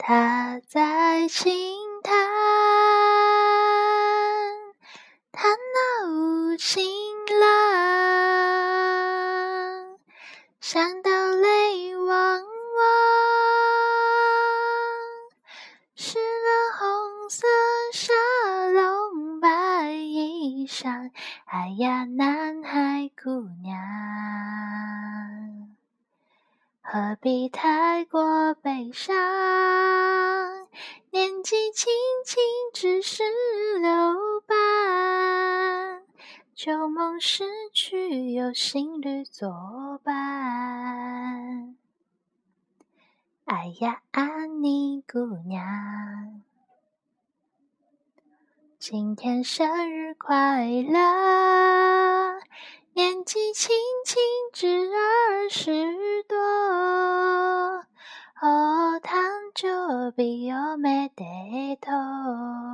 他在轻叹，叹那无情郎，想到泪汪汪，湿了红色纱笼白衣裳，哎呀，南海姑娘。何必太过悲伤？年纪轻轻只是留伴，旧梦逝去有新侣作伴。哎呀，安妮姑娘，今天生日快乐！年纪轻轻只二十びおめでとう